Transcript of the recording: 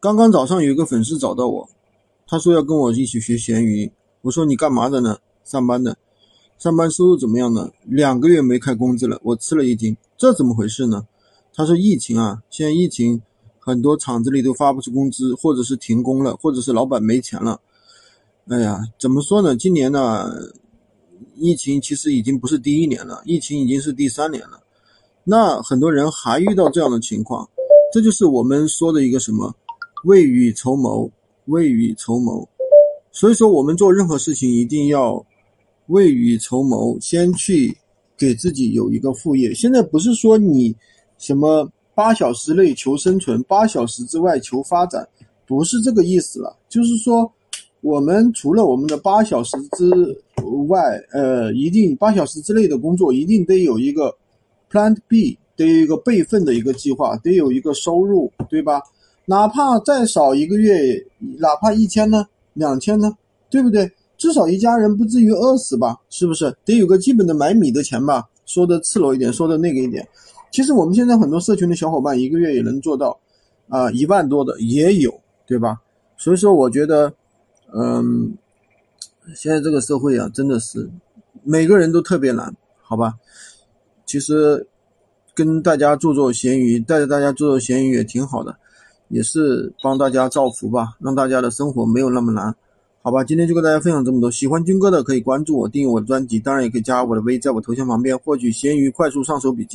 刚刚早上有一个粉丝找到我，他说要跟我一起学闲鱼。我说你干嘛的呢？上班的，上班收入怎么样呢？两个月没开工资了，我吃了一惊，这怎么回事呢？他说疫情啊，现在疫情很多厂子里都发不出工资，或者是停工了，或者是老板没钱了。哎呀，怎么说呢？今年呢，疫情其实已经不是第一年了，疫情已经是第三年了。那很多人还遇到这样的情况，这就是我们说的一个什么？未雨绸缪，未雨绸缪。所以说，我们做任何事情一定要未雨绸缪，先去给自己有一个副业。现在不是说你什么八小时内求生存，八小时之外求发展，不是这个意思了。就是说，我们除了我们的八小时之外，呃，一定八小时之内的工作一定得有一个 Plan B，得有一个备份的一个计划，得有一个收入，对吧？哪怕再少一个月，哪怕一千呢，两千呢，对不对？至少一家人不至于饿死吧？是不是？得有个基本的买米的钱吧？说的赤裸一点，说的那个一点。其实我们现在很多社群的小伙伴，一个月也能做到，啊，一万多的也有，对吧？所以说，我觉得，嗯，现在这个社会啊，真的是每个人都特别难，好吧？其实跟大家做做闲鱼，带着大家做做闲鱼也挺好的。也是帮大家造福吧，让大家的生活没有那么难，好吧？今天就跟大家分享这么多。喜欢军哥的可以关注我，订阅我的专辑，当然也可以加我的微，在我头像旁边获取闲鱼快速上手笔记。